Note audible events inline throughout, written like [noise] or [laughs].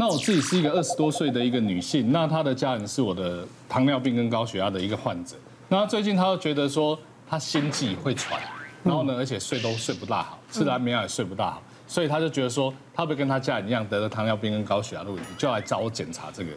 那我自己是一个二十多岁的一个女性，那她的家人是我的糖尿病跟高血压的一个患者。那最近她又觉得说她心悸会喘，然后呢，而且睡都睡不大好，吃了安眠药也睡不大好，所以她就觉得说她会跟她家人一样得了糖尿病跟高血压的问题，就来找我检查这个。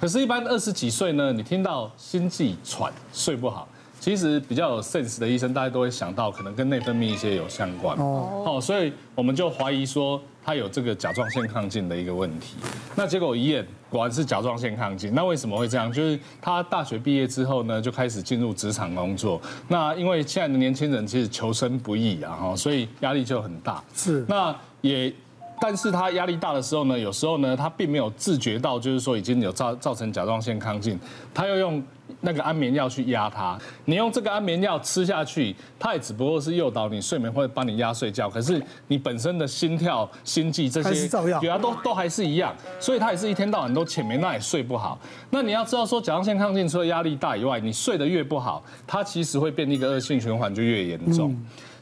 可是，一般二十几岁呢，你听到心悸喘睡不好。其实比较有 sense 的医生，大家都会想到可能跟内分泌一些有相关哦，好，所以我们就怀疑说他有这个甲状腺亢进的一个问题。那结果一验，果然是甲状腺亢进。那为什么会这样？就是他大学毕业之后呢，就开始进入职场工作。那因为现在的年轻人其实求生不易啊，哈，所以压力就很大。是，那也。但是他压力大的时候呢，有时候呢，他并没有自觉到，就是说已经有造造成甲状腺亢进，他又用那个安眠药去压他。你用这个安眠药吃下去，他也只不过是诱导你睡眠，或者帮你压睡觉。可是你本身的心跳、心悸这些，血压都都还是一样，所以他也是一天到晚都浅眠，那也睡不好。那你要知道说，甲状腺亢进除了压力大以外，你睡得越不好，它其实会变一个恶性循环，就越严重。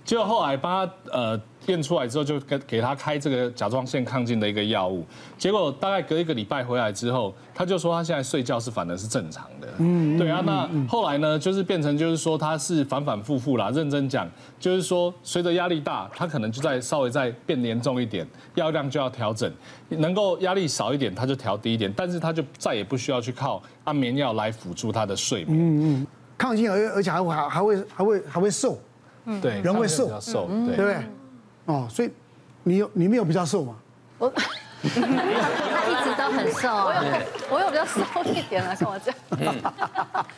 结果后来帮他呃验出来之后，就给给他开这个甲状腺亢进的一个药物。结果大概隔一个礼拜回来之后，他就说他现在睡觉是反而是正常的。嗯，对啊。那后来呢，就是变成就是说他是反反复复啦。认真讲，就是说随着压力大，他可能就在稍微再变严重一点，药量就要调整。能够压力少一点，他就调低一点，但是他就再也不需要去靠安眠药来辅助他的睡眠。嗯嗯，亢进而而且还会还还会还会还会瘦。嗯，对，人会瘦，瘦，对不对？哦，所以你有你没有比较瘦吗？我 [laughs] 他一直都很瘦，我有我有比较瘦一点啊，像我这样。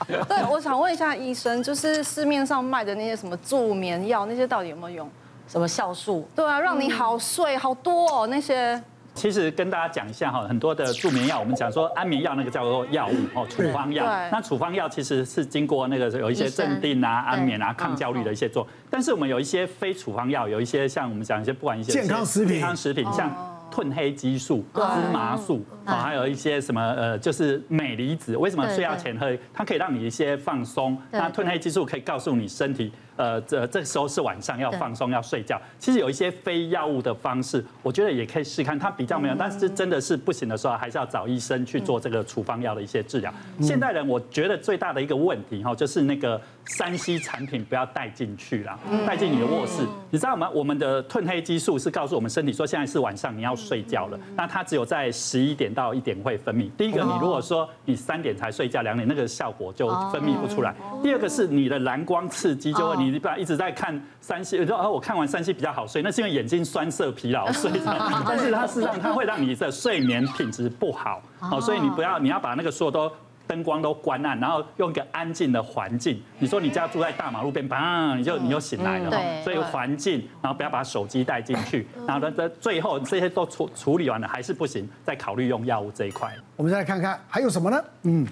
[laughs] 对，我想问一下医生，就是市面上卖的那些什么助眠药，那些到底有没有用？什么酵素？对啊，让你好睡好多哦，那些。其实跟大家讲一下哈，很多的助眠药，我们讲说安眠药那个叫做药物哦，处方药。那处方药其实是经过那个有一些镇定啊、安眠啊、抗焦虑的一些做。但是我们有一些非处方药，有一些像我们讲一些不管一些健康食品、健康食品，像褪黑激素、芝麻素啊，还有一些什么呃，就是镁离子。为什么睡觉前喝？它可以让你一些放松。那褪黑激素可以告诉你身体。呃，这这时候是晚上要放松要睡觉。其实有一些非药物的方式，我觉得也可以试看。它比较没有，但是真的是不行的时候，还是要找医生去做这个处方药的一些治疗。现代人我觉得最大的一个问题哈，就是那个三 C 产品不要带进去了，带进你的卧室。你知道吗？我们的褪黑激素是告诉我们身体说，现在是晚上你要睡觉了。那它只有在十一点到一点会分泌。第一个，你如果说你三点才睡觉，两点那个效果就分泌不出来。第二个是你的蓝光刺激就会。你不要一直在看山西你说哦，我看完山西比较好睡，那是因为眼睛酸涩疲劳睡着。[laughs] 但是它事实上它会让你的睡眠品质不好，好，所以你不要，你要把那个所有都灯光都关暗，然后用一个安静的环境。你说你家住在大马路边，砰，你就你就醒来了。所以环境，然后不要把手机带进去，然后呢，最后这些都处处理完了还是不行，再考虑用药物这一块。我们再来看看还有什么呢？嗯。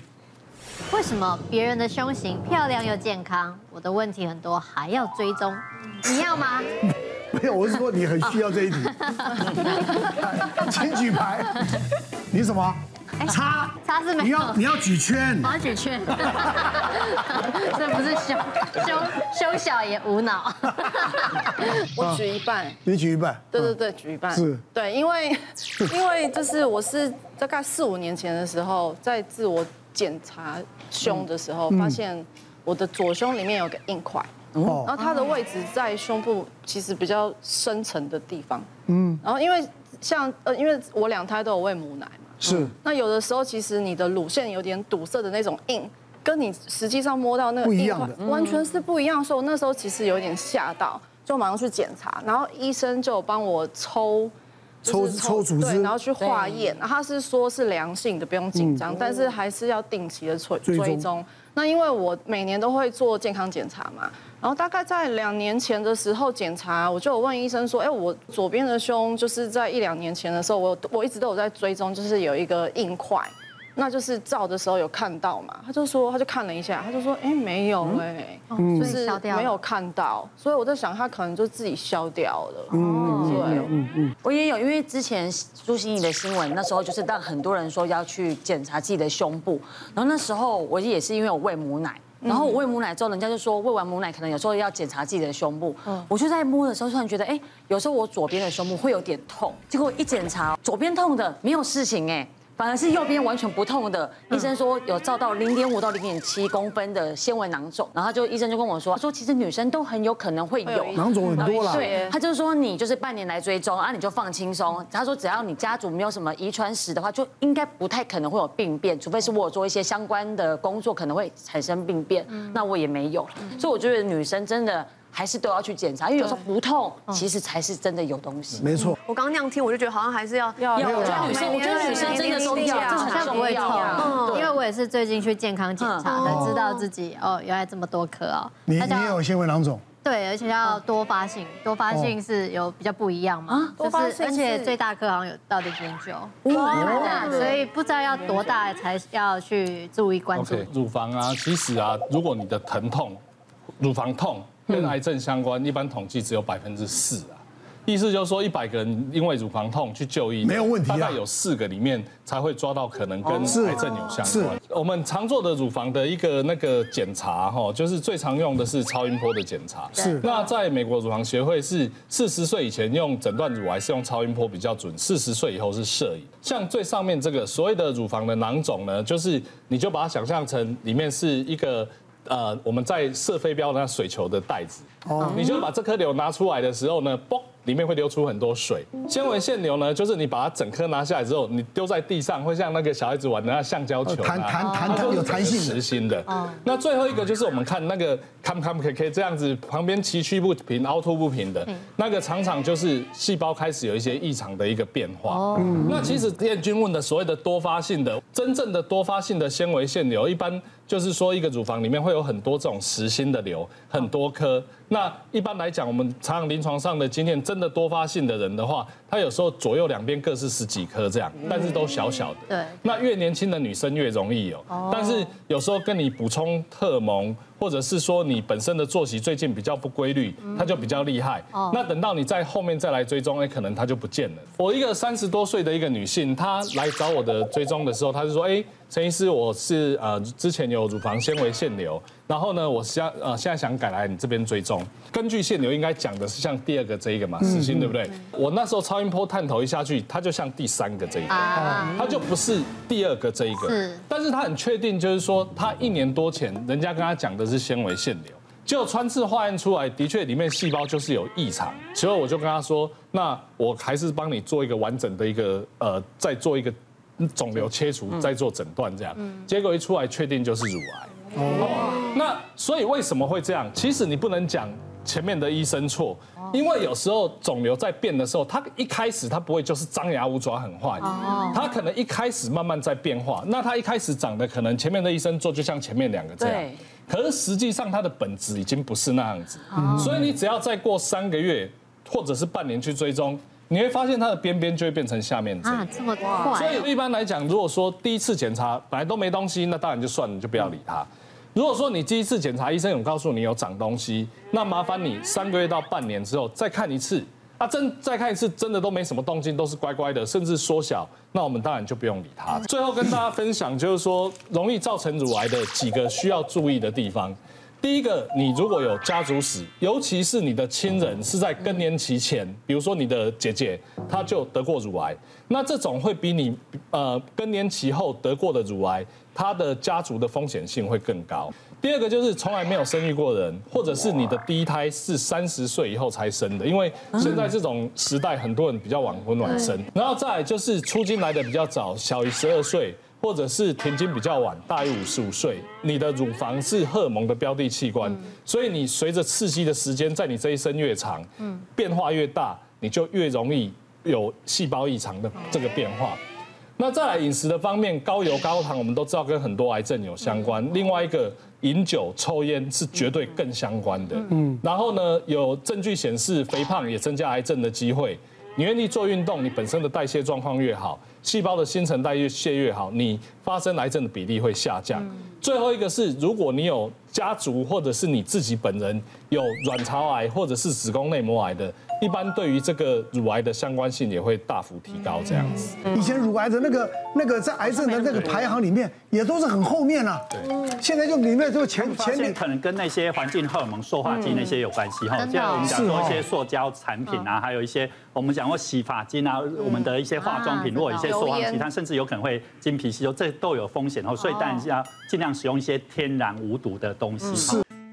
为什么别人的胸型漂亮又健康，我的问题很多还要追踪？你要吗？[laughs] 没有，我是说你很需要这一题。[laughs] 请举牌。你什么？叉。叉是没有。你要你要举圈。我要举圈。[laughs] 这不是胸胸胸小也无脑。我举一半。你举一半。对对对，举一半。是。对，因为因为就是我是大概四五年前的时候在自我。检查胸的时候，发现我的左胸里面有个硬块，然后它的位置在胸部其实比较深层的地方，嗯，然后因为像呃，因为我两胎都有喂母奶嘛，是，那有的时候其实你的乳腺有点堵塞的那种硬，跟你实际上摸到那个硬块完全是不一样，所以我那时候其实有点吓到，就马上去检查，然后医生就帮我抽。抽抽组织，对，然后去化验，他是说是良性的，不用紧张，但是还是要定期的追追踪。那因为我每年都会做健康检查嘛，然后大概在两年前的时候检查，我就有问医生说，哎，我左边的胸就是在一两年前的时候，我我一直都有在追踪，就是有一个硬块。那就是照的时候有看到嘛？他就说，他就看了一下，他就说，哎，没有哎，就是没有看到，所以我在想，他可能就自己消掉了。嗯，对，嗯嗯，我也有，因为之前朱心怡的新闻，那时候就是让很多人说要去检查自己的胸部，然后那时候我也是因为我喂母奶。然后我喂母奶之后，人家就说喂完母奶可能有时候要检查自己的胸部。我就在摸的时候突然觉得，哎，有时候我左边的胸部会有点痛，结果一检查，左边痛的没有事情哎。反而是右边完全不痛的，医生说有照到零点五到零点七公分的纤维囊肿，然后他就医生就跟我说，说其实女生都很有可能会有。囊肿很多了，对，他就说你就是半年来追踪啊，你就放轻松，他说只要你家族没有什么遗传史的话，就应该不太可能会有病变，除非是我做一些相关的工作可能会产生病变，那我也没有，所以我觉得女生真的。还是都要去检查，因为有时候不痛，其实才是真的有东西。没错，我刚刚那样听，我就觉得好像还是要要。我觉得女生，我觉得女生真的不会痛。因为我也是最近去健康检查才知道自己哦，原来这么多颗哦。你你也有纤维囊肿？对，而且要多发性，多发性是有比较不一样嘛。就是而且最大颗好像有到零点九。哇，所以不知道要多大才要去注意关注。乳房啊，其实啊，如果你的疼痛，乳房痛。跟癌症相关，一般统计只有百分之四啊，意思就是说一百个人因为乳房痛去就医，没有问题，大概有四个里面才会抓到可能跟癌症有相关。我们常做的乳房的一个那个检查哈，就是最常用的是超音波的检查。是。那在美国乳房协会是四十岁以前用诊断乳癌是用超音波比较准，四十岁以后是摄影。像最上面这个所谓的乳房的囊肿呢，就是你就把它想象成里面是一个。呃，我们在射飞镖那水球的袋子，哦，你就把这颗瘤拿出来的时候呢，嘣。里面会流出很多水，纤维腺瘤呢，就是你把它整颗拿下来之后，你丢在地上，会像那个小孩子玩的那橡胶球，弹弹弹，有弹性实心的。那最后一个就是我们看那个 come come k k 这样子，旁边崎岖不平、凹凸不平的，那个常常就是细胞开始有一些异常的一个变化。那其实燕君问的所谓的多发性的，真正的多发性的纤维腺瘤，一般就是说一个乳房里面会有很多这种实心的瘤，很多颗。那一般来讲，我们常常临床上的经验，真的多发性的人的话，他有时候左右两边各是十几颗这样，但是都小小的。对。那越年轻的女生越容易有，但是有时候跟你补充荷尔蒙，或者是说你本身的作息最近比较不规律，它就比较厉害。那等到你在后面再来追踪，哎，可能它就不见了。我一个三十多岁的一个女性，她来找我的追踪的时候，她就说，哎，陈医师，我是呃之前有乳房纤维腺瘤。然后呢，我现呃现在想改来你这边追踪。根据腺瘤应该讲的是像第二个这一个嘛，死心对不对？我那时候超音波探头一下去，它就像第三个这一个，它就不是第二个这一个。但是他很确定，就是说他一年多前人家跟他讲的是纤维腺瘤，结果穿刺化验出来的确里面细胞就是有异常。所以我就跟他说，那我还是帮你做一个完整的一个呃，再做一个肿瘤切除，再做诊断这样。结果一出来确定就是乳癌。哦，那所以为什么会这样？其实你不能讲前面的医生错，因为有时候肿瘤在变的时候，它一开始它不会就是张牙舞爪很坏，它可能一开始慢慢在变化。那它一开始长得可能前面的医生做就像前面两个这样，可是实际上它的本质已经不是那样子。所以你只要再过三个月或者是半年去追踪，你会发现它的边边就会变成下面这样。啊，这么快！所以一般来讲，如果说第一次检查本来都没东西，那当然就算了，就不要理它。如果说你第一次检查，医生有告诉你有长东西，那麻烦你三个月到半年之后再看一次，啊，真再看一次，真的都没什么动静，都是乖乖的，甚至缩小，那我们当然就不用理它。最后跟大家分享，就是说容易造成乳癌的几个需要注意的地方。第一个，你如果有家族史，尤其是你的亲人是在更年期前，比如说你的姐姐，她就得过乳癌，那这种会比你呃更年期后得过的乳癌。他的家族的风险性会更高。第二个就是从来没有生育过人，或者是你的第一胎是三十岁以后才生的，因为现在这种时代，很多人比较晚婚晚生。然后再就是初经来的比较早，小于十二岁，或者是停经比较晚，大于五十五岁。你的乳房是荷尔蒙的标的器官，所以你随着刺激的时间在你这一生越长，变化越大，你就越容易有细胞异常的这个变化。那再来饮食的方面，高油高糖，我们都知道跟很多癌症有相关。另外一个，饮酒抽烟是绝对更相关的。嗯，然后呢，有证据显示，肥胖也增加癌症的机会。你愿意做运动，你本身的代谢状况越好，细胞的新陈代谢越好，你发生癌症的比例会下降。最后一个是，如果你有家族或者是你自己本人有卵巢癌或者是子宫内膜癌的，一般对于这个乳癌的相关性也会大幅提高，这样子。以前乳癌的那个那个在癌症的那个排行里面也都是很后面啊。对。现在就里面就前前面可能跟那些环境荷尔蒙、塑化剂那些有关系哈。现在我们讲说一些塑胶产品啊，还有一些我们讲过洗发精啊，我们的一些化妆品，如果一些塑化剂，它甚至有可能会经皮吸收，这都有风险哦。所以大家尽量使用一些天然无毒的东西。是。